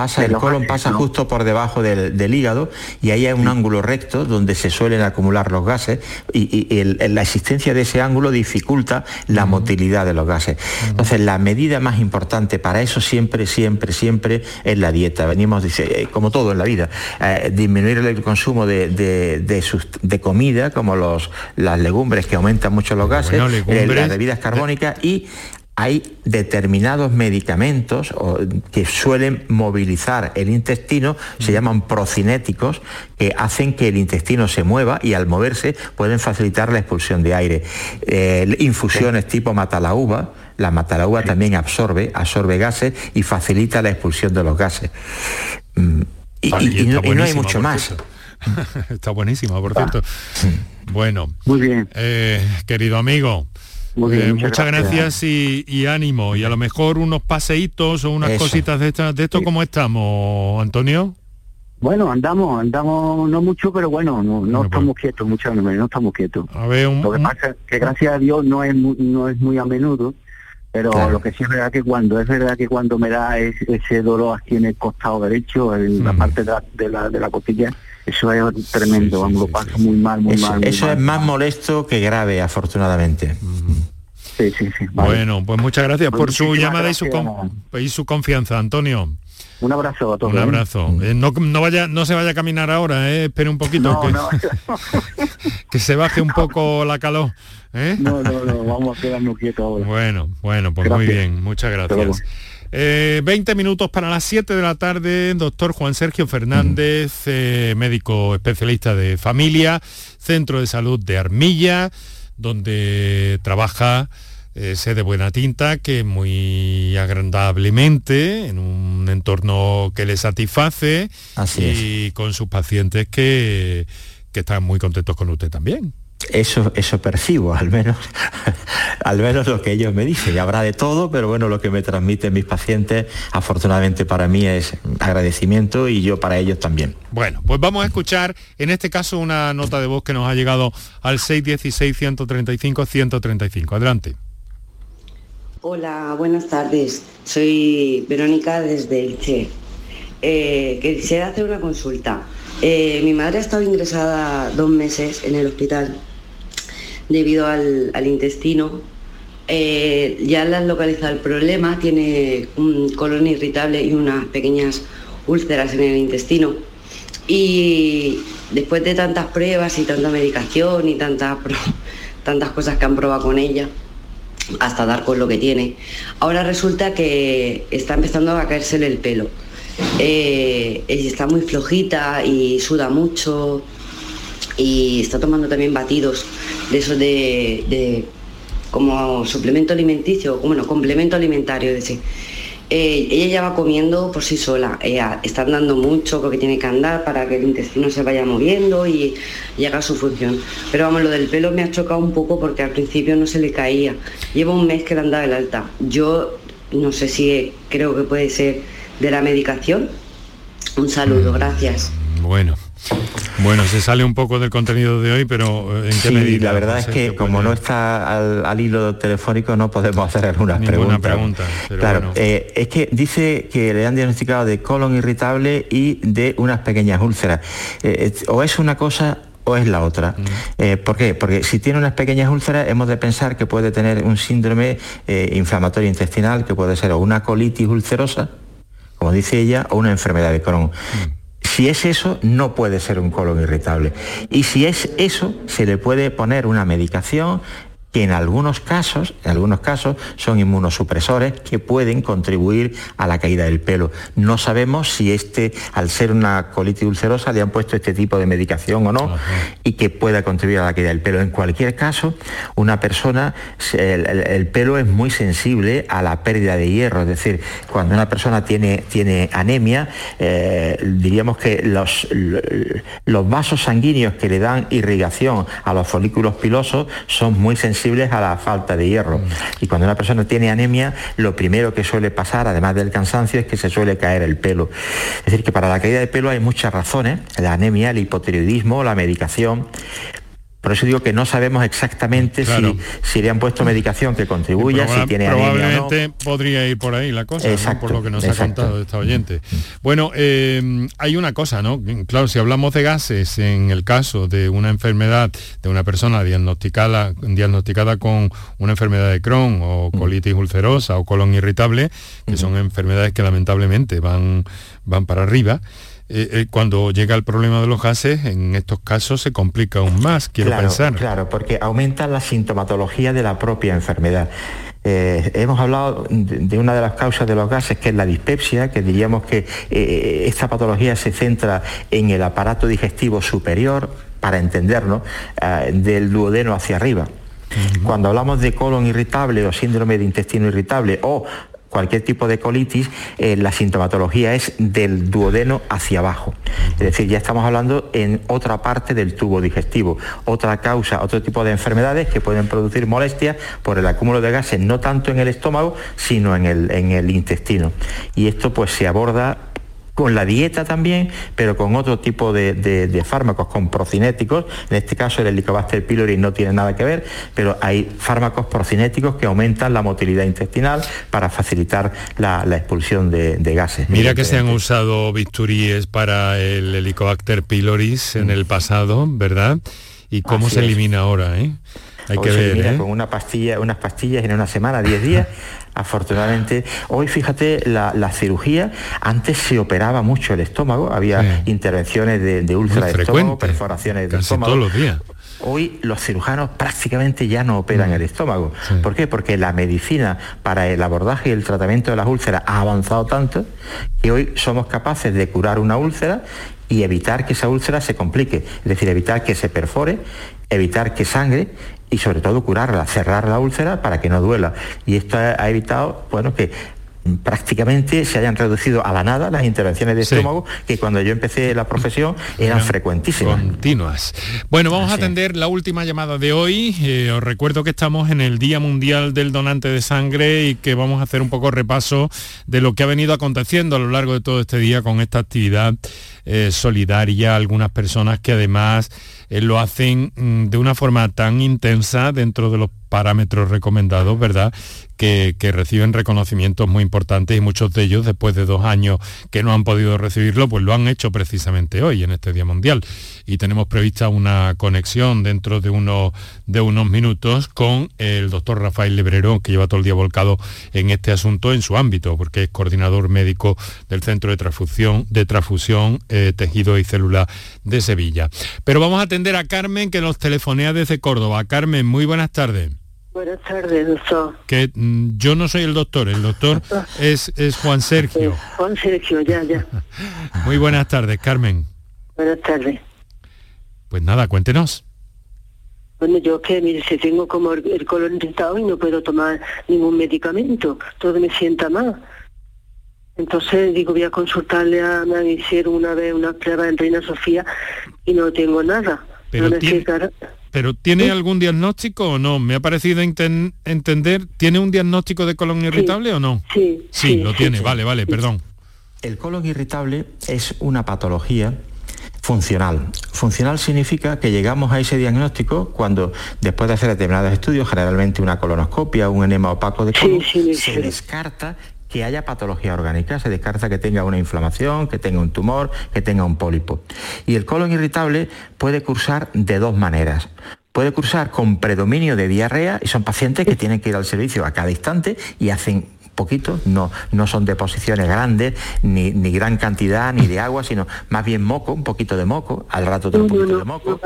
pasa, el colon pasa justo por debajo del, hígado y ahí hay un ángulo recto donde se suelen acumular los gases y, la existencia de ese ángulo dificulta la motilidad de los gases. Entonces la medida más importante para eso siempre, siempre, siempre es la dieta. Venimos, dice, eh, como todo en la vida, eh, disminuir el consumo de, de, comida como los, las legumbres que aumentan mucho los gases, eh, las bebidas carbónicas y hay determinados medicamentos que suelen movilizar el intestino, se llaman procinéticos, que hacen que el intestino se mueva y al moverse pueden facilitar la expulsión de aire. Eh, infusiones tipo matalauba, la matalauba también absorbe, absorbe gases y facilita la expulsión de los gases. Mm, y, no, hay mucho más. está buenísima, por cierto. Bueno, muy bien. Eh, querido amigo, eh, muchas, gracias, y, ánimo. Y a lo mejor unos paseitos o unas cositas de, estas de esto, ¿cómo estamos, Antonio? Bueno, andamos, andamos no mucho, pero bueno, no, no estamos quietos, muchas no estamos quietos. A ver, un, lo que pasa es que gracias a Dios no es muy, no es muy a menudo, pero lo que sí es verdad que cuando es verdad que cuando me da ese dolor aquí en el costado derecho, en la parte de la, de la, de la costilla, eso es tremendo, vamos, lo paso muy mal, muy mal. eso es más molesto que grave, afortunadamente. Sí, sí, sí. Bueno, pues muchas gracias por su llamada y su, y su confianza, Antonio. Un abrazo a todos. Un ¿eh? abrazo. Eh, no, vaya, no se vaya a caminar ahora, eh, espere un poquito. que, se baje un poco la calor. ¿eh? No, no, no, vamos a quedarnos quietos ahora. Bueno, bueno, pues muy bien, muchas gracias. 20 minutos para las 7 de la tarde, doctor Juan Sergio Fernández, médico especialista de familia, Centro de Salud de Armilla, donde trabaja eh, de buena tinta que muy agradablemente en un entorno que le satisface y con sus pacientes que, que están muy contentos con usted también. Eso, eso percibo, al menos, al menos lo que ellos me dicen. Y habrá de todo, pero bueno, lo que me transmiten mis pacientes, afortunadamente para mí es agradecimiento y yo para ellos también. Bueno, pues vamos a escuchar en este caso una nota de voz que nos ha llegado al 616-135-135. Adelante. Hola, buenas tardes. Soy Verónica desde el Che. Eh, quisiera hacer una consulta. Eh, mi madre ha estado ingresada dos meses en el hospital debido al, intestino. Eh, ya le han localizado el problema, tiene un colon irritable y unas pequeñas úlceras en el intestino. Y después de tantas pruebas y tanta medicación y tantas, tantas cosas que han probado con ella, hasta dar con lo que tiene. Ahora resulta que está empezando a caérsele el pelo. Eh, está muy flojita y suda mucho y está tomando también batidos de esos de, como suplemento alimenticio, bueno, complemento alimentario, es decir, eh, ella ya va comiendo por sí sola, ella está andando mucho porque tiene que andar para que el intestino se vaya moviendo y, y, haga su función. Pero vamos, lo del pelo me ha chocado un poco porque al principio no se le caía. Lleva un mes que le han dado el alta. Yo no sé si creo que puede ser de la medicación. Un saludo, gracias. Bueno. Bueno, se sale un poco del contenido de hoy, pero eh, ¿en qué medida? La verdad es que como no está al, hilo telefónico no podemos hacer algunas Ninguna preguntas. Pregunta, claro, eh, es que dice que le han diagnosticado de colon irritable y de unas pequeñas úlceras. Eh, o es una cosa o es la otra. Mm. ¿Por qué? Porque si tiene unas pequeñas úlceras hemos de pensar que puede tener un síndrome inflamatorio intestinal, que puede ser o una colitis ulcerosa, como dice ella, o una enfermedad de Crohn. Mm. Si es eso, no puede ser un colon irritable. Y si es eso, se le puede poner una medicación que en algunos casos, en algunos casos son inmunosupresores que pueden contribuir a la caída del pelo. No sabemos si este, al ser una colitis ulcerosa, le han puesto este tipo de medicación o no y que pueda contribuir a la caída del pelo. En cualquier caso, una persona, el, pelo es muy sensible a la pérdida de hierro, es decir, cuando una persona tiene, tiene anemia, eh, diríamos que los, los vasos sanguíneos que le dan irrigación a los folículos pilosos son muy sensibles a la falta de hierro. Y cuando una persona tiene anemia, lo primero que suele pasar, además del cansancio, es que se suele caer el pelo. Es decir, que para la caída de pelo hay muchas razones, la anemia, el hipotiroidismo, la medicación, Por eso digo que no sabemos exactamente si, si, le han puesto medicación que contribuya, si tiene Probablemente podría ir por ahí la cosa, por lo que nos ha contado esta oyente. Bueno, eh, hay una cosa, ¿no? Claro, si hablamos de gases en el caso de una enfermedad de una persona diagnosticada, diagnosticada con una enfermedad de Crohn o mm. colitis ulcerosa o colon irritable, que son enfermedades que lamentablemente van, van para arriba, eh, eh, cuando llega el problema de los gases, en estos casos se complica aún más, quiero pensar. Claro, porque aumenta la sintomatología de la propia enfermedad. Eh, hemos hablado de, una de las causas de los gases, que es la dispepsia, que diríamos que esta patología se centra en el aparato digestivo superior, para entendernos, del duodeno hacia arriba. Cuando hablamos de colon irritable o síndrome de intestino irritable o cualquier tipo de colitis, eh, la sintomatología es del duodeno hacia abajo. Es decir, ya estamos hablando en otra parte del tubo digestivo, otra causa, otro tipo de enfermedades que pueden producir molestias por el acúmulo de gases, no tanto en el estómago, sino en el, en el intestino. Y esto pues se aborda con la dieta también, pero con otro tipo de, fármacos, con procinéticos. En este caso el Helicobacter pylori no tiene nada que ver, pero hay fármacos procinéticos que aumentan la motilidad intestinal para facilitar la, expulsión de, gases. Mira que se han usado bisturíes para el Helicobacter pylori en el pasado, ¿verdad? ¿Y cómo se elimina ahora? Eh? Hay que ver, ¿eh? con una pastilla, unas pastillas en una semana, 10 días. Afortunadamente, hoy fíjate, la, cirugía, antes se operaba mucho el estómago, había intervenciones de, de ultra de estómago, perforaciones de estómago. todos los días. Hoy los cirujanos prácticamente ya no operan mm. el estómago. ¿Por qué? Porque la medicina para el abordaje y el tratamiento de las úlceras ha avanzado tanto que hoy somos capaces de curar una úlcera y evitar que esa úlcera se complique, es decir, evitar que se perfore, evitar que sangre y sobre todo curarla, cerrar la úlcera para que no duela. Y esto ha evitado, bueno, que prácticamente se hayan reducido a la nada las intervenciones de estómago que cuando yo empecé la profesión eran frecuentísimas. Continuas. Bueno, vamos a atender la última llamada de hoy. Eh, os recuerdo que estamos en el Día Mundial del Donante de Sangre y que vamos a hacer un poco repaso de lo que ha venido aconteciendo a lo largo de todo este día con esta actividad eh, solidaria. Algunas personas que además eh, lo hacen mm, de una forma tan intensa dentro de los parámetros recomendados, ¿verdad? Que, reciben reconocimientos muy importantes y muchos de ellos, después de dos años que no han podido recibirlo, pues lo han hecho precisamente hoy, en este Día Mundial. Y tenemos prevista una conexión dentro de, uno, de unos minutos con el doctor Rafael Lebrero, que lleva todo el día volcado en este asunto en su ámbito, porque es coordinador médico del Centro de Transfusión, de transfusión eh, Tejido y Célula de Sevilla. Pero vamos a atender a Carmen, que nos telefonea desde Córdoba. Carmen, muy buenas tardes. Buenas tardes, doctor. Que mm, yo no soy el doctor, el doctor es, es Juan Sergio. Juan Sergio, ya, ya. Muy buenas tardes, Carmen. Buenas tardes. Pues nada, cuéntenos. Bueno, yo que, mire, si tengo como el, colon irritado y no puedo tomar ningún medicamento, todo me sienta mal. Entonces digo, voy a consultarle a, me hicieron una vez una prueba en Reina Sofía y no tengo nada. Pero ¿Pero tiene algún diagnóstico o no? Me ha parecido entender, ¿tiene un diagnóstico de colon irritable o no? Sí. Sí, lo tiene, vale, vale, perdón. El colon irritable es una patología funcional. Funcional significa que llegamos a ese diagnóstico cuando después de hacer determinados estudios, generalmente una colonoscopia, un enema opaco de colon, se descarta que haya patología orgánica, se descarta que tenga una inflamación, que tenga un tumor, que tenga un pólipo. Y el colon irritable puede cursar de dos maneras. Puede cursar con predominio de diarrea y son pacientes que tienen que ir al servicio a cada instante y hacen poquito, no, no son deposiciones grandes, ni, ni, gran cantidad, ni de agua, sino más bien moco, un poquito de moco, al rato otro poquito de moco.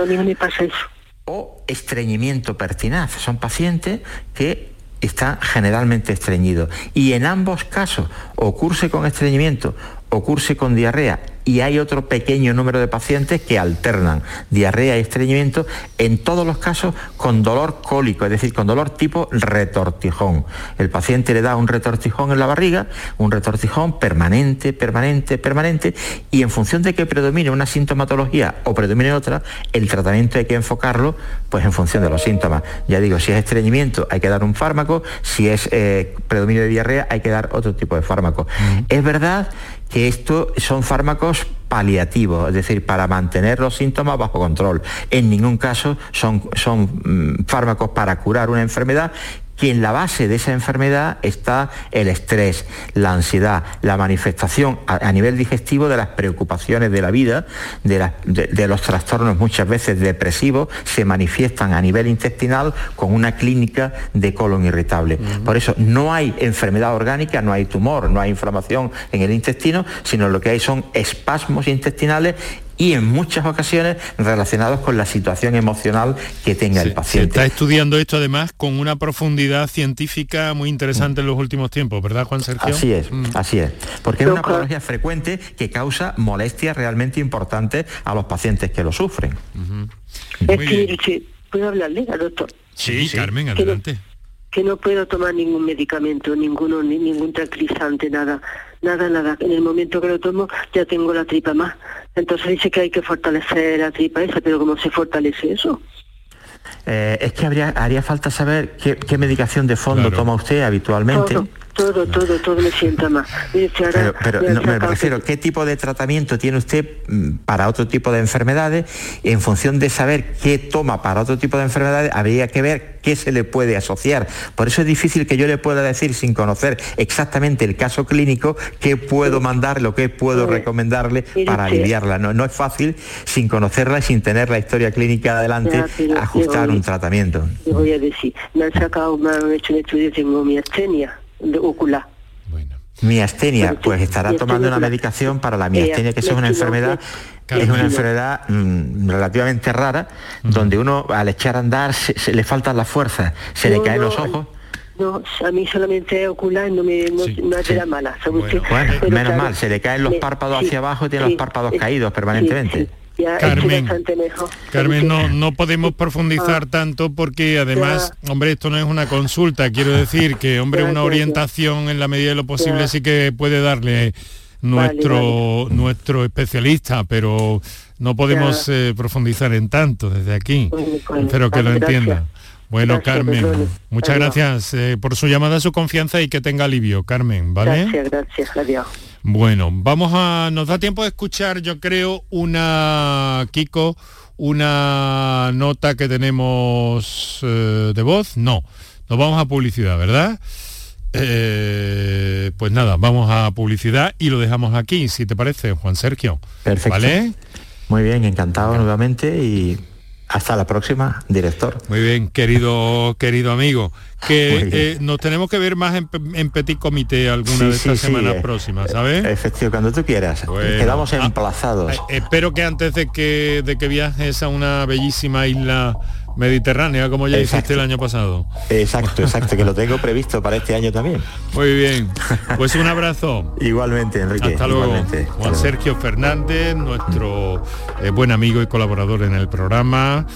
O estreñimiento pertinaz. Son pacientes que está generalmente estreñido. Y en ambos casos, o curse con estreñimiento o curse con diarrea y hay otro pequeño número de pacientes que alternan diarrea y estreñimiento, en todos los casos con dolor cólico, es decir, con dolor tipo retortijón. El paciente le da un retortijón en la barriga, un retortijón permanente, permanente, permanente, y en función de que predomine una sintomatología o predomine otra, el tratamiento hay que enfocarlo pues en función de los síntomas. Ya digo, si es estreñimiento hay que dar un fármaco, si es eh, predominio de diarrea hay que dar otro tipo de fármaco. Es verdad que esto son fármacos paliativos, es decir, para mantener los síntomas bajo control. En ningún caso son, son mm, fármacos para curar una enfermedad que en la base de esa enfermedad está el estrés, la ansiedad, la manifestación a, nivel digestivo de las preocupaciones de la vida, de, los trastornos muchas veces depresivos, se manifiestan a nivel intestinal con una clínica de colon irritable. Por eso no hay enfermedad orgánica, no hay tumor, no hay inflamación en el intestino, sino lo que hay son espasmos intestinales y en muchas ocasiones relacionados con la situación emocional que tenga el paciente. Se está estudiando esto además con una profundidad científica muy interesante en los últimos tiempos, ¿verdad Juan Sergio? Así es, mm. así es. Porque es una patología frecuente que causa molestias realmente importantes a los pacientes que lo sufren. Es que, ¿puedo hablarle al doctor? Sí, Carmen, adelante. Que no, puedo tomar ningún medicamento, ninguno, ni, ningún tranquilizante, nada nada, nada. En el momento que lo tomo ya tengo la tripa más. Entonces dice que hay que fortalecer la tripa esa, pero ¿cómo se fortalece eso? Eh, es que habría, haría falta saber qué, medicación de fondo toma usted habitualmente. Todo, todo, todo me sienta más. pero, no, me refiero, ¿qué tipo de tratamiento tiene usted mm, para otro tipo de enfermedades? En función de saber qué toma para otro tipo de enfermedades, habría que ver qué se le puede asociar. Por eso es difícil que yo le pueda decir, sin conocer exactamente el caso clínico, qué puedo mandarle o qué puedo recomendarle para aliviarla. No, no es fácil, sin conocerla y sin tener la historia clínica adelante, ajustar un tratamiento. voy a decir, me han sacado, me han hecho un estudio, tengo miastenia de ocular. Bueno. Miastenia, pues estará tomando una medicación para la miastenia, que es una enfermedad es una enfermedad mm, relativamente rara, donde uno al echar a andar se, le faltan las fuerzas, se le caen los ojos. No, a mí solamente ocular no me no, no mala. Bueno, menos mal, se le caen los párpados hacia abajo y tiene los párpados caídos permanentemente. Carmen, Carmen no, no podemos profundizar ah. tanto porque además, hombre, esto no es una consulta, quiero decir que, hombre, una orientación en la medida de lo posible sí que puede darle nuestro, nuestro especialista, pero no podemos eh, profundizar en tanto desde aquí. Espero que lo entienda. Bueno, Carmen, muchas gracias eh, por su llamada, su confianza y que tenga alivio, Carmen, ¿vale? Gracias, gracias, adiós. Bueno, vamos a. Nos da tiempo de escuchar, yo creo, una. Kiko, una nota que tenemos eh, de voz. No, nos vamos a publicidad, ¿verdad? Eh, pues nada, vamos a publicidad y lo dejamos aquí, si te parece, Juan Sergio. Perfecto. ¿Vale? Muy bien, encantado nuevamente y hasta la próxima, director. Muy bien, querido, querido amigo. Que eh, nos tenemos que ver más en, Petit Comité alguna de estas semanas eh, próximas, ¿sabes? Efectivo, cuando tú quieras. Quedamos ah, emplazados. Eh, espero que antes de que, de que viajes a una bellísima isla mediterránea, como ya hiciste el año pasado. Exacto, exacto, que lo tengo previsto para este año también. Muy bien. Pues un abrazo. igualmente, Enrique. Hasta luego. Juan Sergio Fernández, nuestro eh, buen amigo y colaborador en el programa.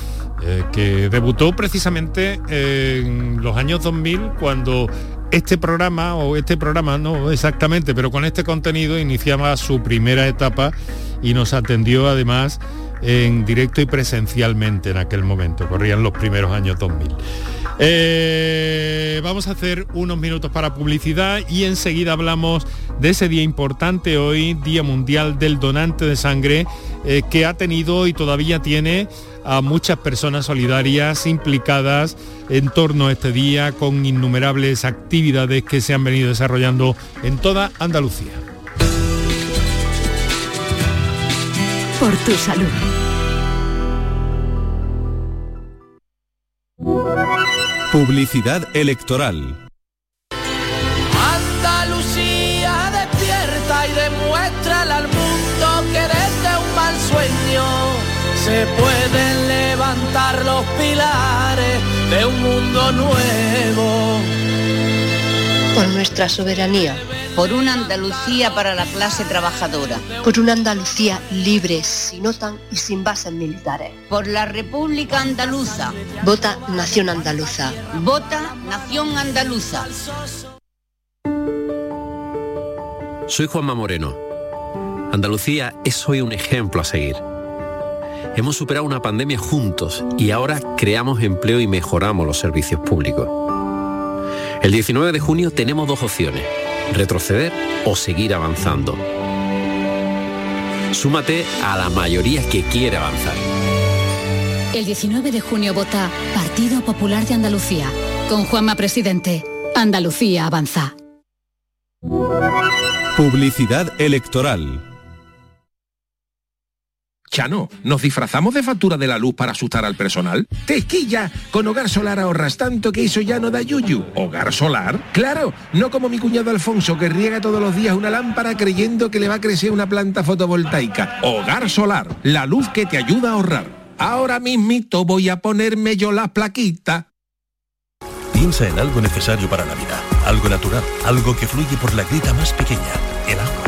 Eh, que debutó precisamente en los años 2000 cuando este programa, o este programa no exactamente, pero con este contenido iniciaba su primera etapa y nos atendió además en directo y presencialmente en aquel momento, corrían los primeros años 2000. Eh, vamos a hacer unos minutos para publicidad y enseguida hablamos de ese día importante hoy, Día Mundial del Donante de Sangre, eh, que ha tenido y todavía tiene a muchas personas solidarias implicadas en torno a este día con innumerables actividades que se han venido desarrollando en toda Andalucía. Por tu salud. Publicidad electoral. Andalucía despierta y demuestra al mundo que desde un mal sueño se pueden levantar los pilares de un mundo nuevo. Por nuestra soberanía por una Andalucía para la clase trabajadora. Por una Andalucía libre, sin OTAN y sin bases militares. Por la República Andaluza. Vota Nación Andaluza. Vota Nación Andaluza. Soy Juanma Moreno. Andalucía es hoy un ejemplo a seguir. Hemos superado una pandemia juntos y ahora creamos empleo y mejoramos los servicios públicos. El 19 de junio tenemos dos opciones retroceder o seguir avanzando. Súmate a la mayoría que quiere avanzar. El 19 de junio vota Partido Popular de Andalucía. Con Juanma Presidente. Andalucía avanza. Publicidad electoral. Chano, ¿nos disfrazamos de factura de la luz para asustar al personal? ¡Tequilla! Con Hogar Solar ahorras tanto que eso ya no da yuyu. ¿Hogar Solar? ¡Claro! No como mi cuñado Alfonso que riega todos los días una lámpara creyendo que le va a crecer una planta fotovoltaica. Hogar Solar, la luz que te ayuda a ahorrar. Ahora mismito voy a ponerme yo la plaquita. Piensa en algo necesario para la vida, algo natural, algo que fluye por la grita más pequeña, el agua.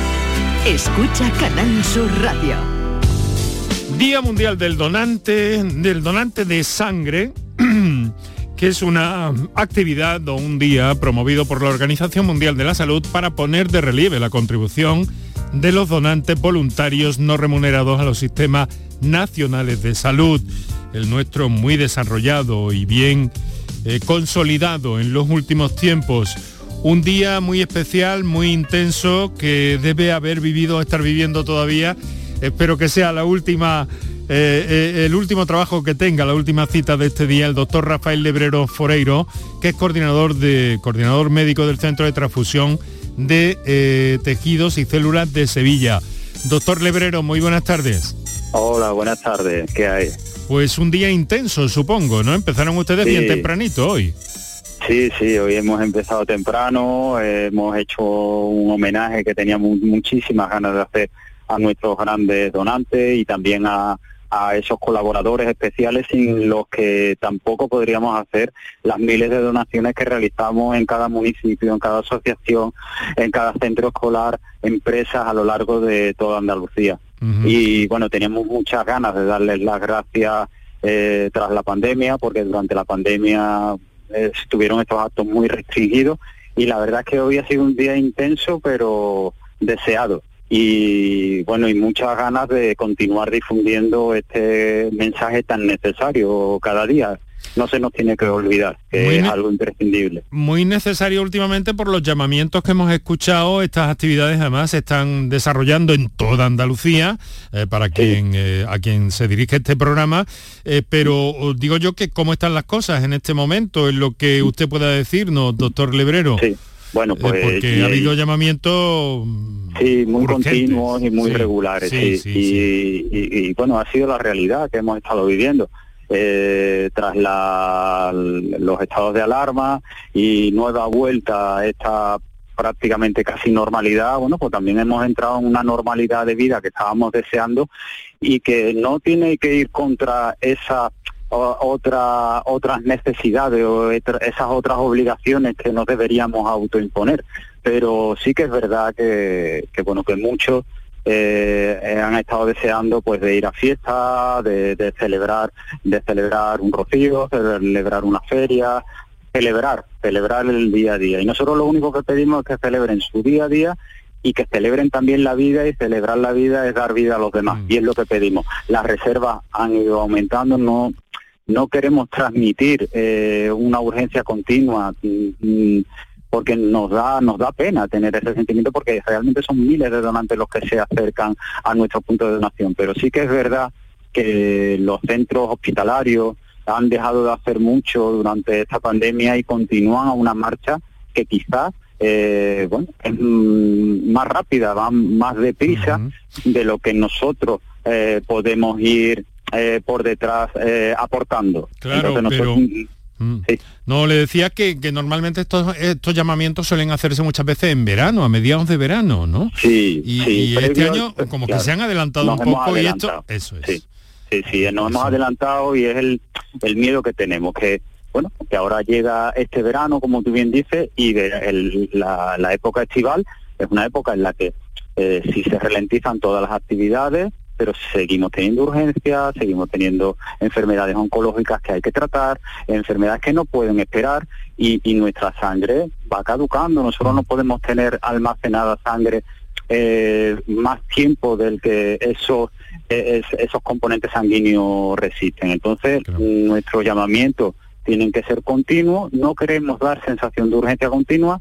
Escucha Canal Sur Radio. Día Mundial del Donante, del donante de sangre, que es una actividad o un día promovido por la Organización Mundial de la Salud para poner de relieve la contribución de los donantes voluntarios no remunerados a los sistemas nacionales de salud. El nuestro muy desarrollado y bien eh, consolidado en los últimos tiempos. Un día muy especial, muy intenso, que debe haber vivido, estar viviendo todavía. Espero que sea la última, eh, eh, el último trabajo que tenga, la última cita de este día, el doctor Rafael Lebrero Foreiro, que es coordinador, de, coordinador médico del Centro de Transfusión de eh, Tejidos y Células de Sevilla. Doctor Lebrero, muy buenas tardes. Hola, buenas tardes. ¿Qué hay? Pues un día intenso, supongo, ¿no? Empezaron ustedes bien tempranito hoy. Sí, sí, hoy hemos empezado temprano, hemos hecho un homenaje que teníamos muchísimas ganas de hacer a nuestros grandes donantes y también a, a esos colaboradores especiales sin los que tampoco podríamos hacer las miles de donaciones que realizamos en cada municipio, en cada asociación, en cada centro escolar, empresas a lo largo de toda Andalucía. Y bueno, teníamos muchas ganas de darles las gracias eh, tras la pandemia, porque durante la pandemia eh, estuvieron estos actos muy restringidos y la verdad es que hoy ha sido un día intenso pero deseado. Y bueno y muchas ganas de continuar difundiendo este mensaje tan necesario cada día no se nos tiene que olvidar que Muy es algo imprescindible Muy necesario últimamente por los llamamientos que hemos escuchado. Estas actividades además se están desarrollando en toda Andalucía, eh, para quien eh, a quien se dirige este programa. Eh, pero digo yo que cómo están las cosas en este momento, en lo que usted pueda decirnos, doctor Lebrero. Sí. Bueno, pues, porque y- ha habido llamamientos Sí, muy urgentes. continuos y muy Sí, regulares, sí, y- y, bueno, ha sido la realidad que hemos estado viviendo. Eh, tras la- los estados de alarma y nueva vuelta a esta prácticamente casi normalidad, bueno, pues también hemos entrado en una normalidad de vida que estábamos deseando y que no tiene que ir contra esa otra, otras necesidades o esas otras obligaciones que nos deberíamos autoimponer. Pero sí que es verdad que, que bueno, que muchos eh, eh, han estado deseando pues de ir a fiestas, de, de celebrar, de celebrar un rocío, celebrar una feria, celebrar, celebrar el día a día. Y nosotros lo único que pedimos es que celebren su día a día y que celebren también la vida y celebrar la vida es dar vida a los demás. Y es lo que pedimos. Las reservas han ido aumentando, no no queremos transmitir eh, una urgencia continua mm, mm, porque nos da nos da pena tener ese sentimiento porque realmente son miles de donantes los que se acercan a nuestro punto de donación. Pero sí que es verdad que los centros hospitalarios han dejado de hacer mucho durante esta pandemia y continúan a una marcha que quizás eh, bueno es mm, más rápida va más deprisa de lo que nosotros eh, podemos ir eh, por detrás eh, aportando. Claro, Entonces nosotros- pero Mm. No, le decía que, que normalmente estos, estos llamamientos suelen hacerse muchas veces en verano, a mediados de verano, ¿no? Sí, Y, sí, y este año como claro, que se han adelantado un poco y esto... Eso es. Sí, sí, sí, nos hemos adelantado y es el, el miedo que tenemos, que bueno, que ahora llega este verano, como tú bien dices, y el- la, la época estival es una época en la que eh, sí se ralentizan todas las actividades, pero seguimos teniendo urgencias, seguimos teniendo enfermedades oncológicas que hay que tratar, enfermedades que no pueden esperar y, y nuestra sangre va caducando. Nosotros no podemos tener almacenada sangre eh, más tiempo del que esos eh, es- esos componentes sanguíneos resisten. Entonces, nuestro llamamiento tienen que ser continuos. No queremos dar sensación de urgencia continua,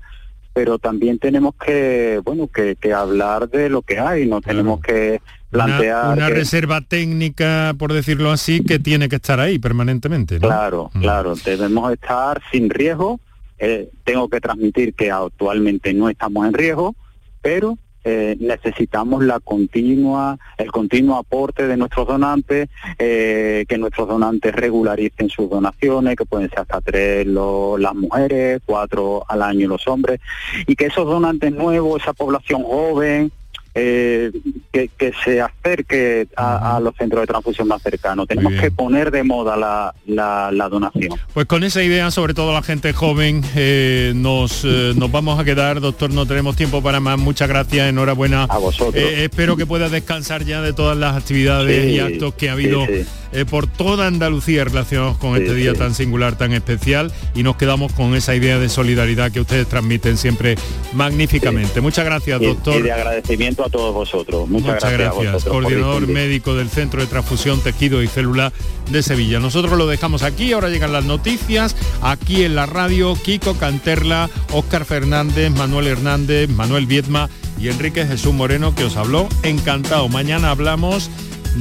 pero también tenemos que, bueno, que, que hablar de lo que hay. No tenemos que plantear una que- reserva técnica, por decirlo así, que tiene que estar ahí permanentemente. ¿no? Claro, claro, debemos estar sin riesgo. Eh, tengo que transmitir que actualmente no estamos en riesgo, pero eh, necesitamos la continua, el continuo aporte de nuestros donantes, eh, que nuestros donantes regularicen sus donaciones, que pueden ser hasta tres lo- las mujeres, cuatro al año los hombres, y que esos donantes nuevos, esa población joven, eh, que, que se acerque a, a los centros de transfusión más cercanos. Tenemos que poner de moda la, la, la donación. Pues con esa idea, sobre todo la gente joven, eh, nos, eh, nos vamos a quedar, doctor, no tenemos tiempo para más. Muchas gracias, enhorabuena. A vosotros. Espero que pueda descansar ya de todas las actividades Sí, y actos que ha habido sí, sí. por toda Andalucía relacionados con este día tan singular, tan especial, y nos quedamos con esa idea de solidaridad que ustedes transmiten siempre magníficamente. Muchas gracias, doctor. Y de agradecimiento a todos vosotros. Muchas, Muchas gracias, a gracias, vosotros coordinador médico del Centro de Transfusión, Tejido y Célula de Sevilla. Nosotros lo dejamos aquí, ahora llegan las noticias, aquí en la radio, Kiko Canterla, Óscar Fernández, Manuel Hernández, Manuel Viedma y Enrique Jesús Moreno, que os habló. Encantado. Mañana hablamos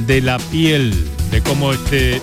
de la piel, de cómo este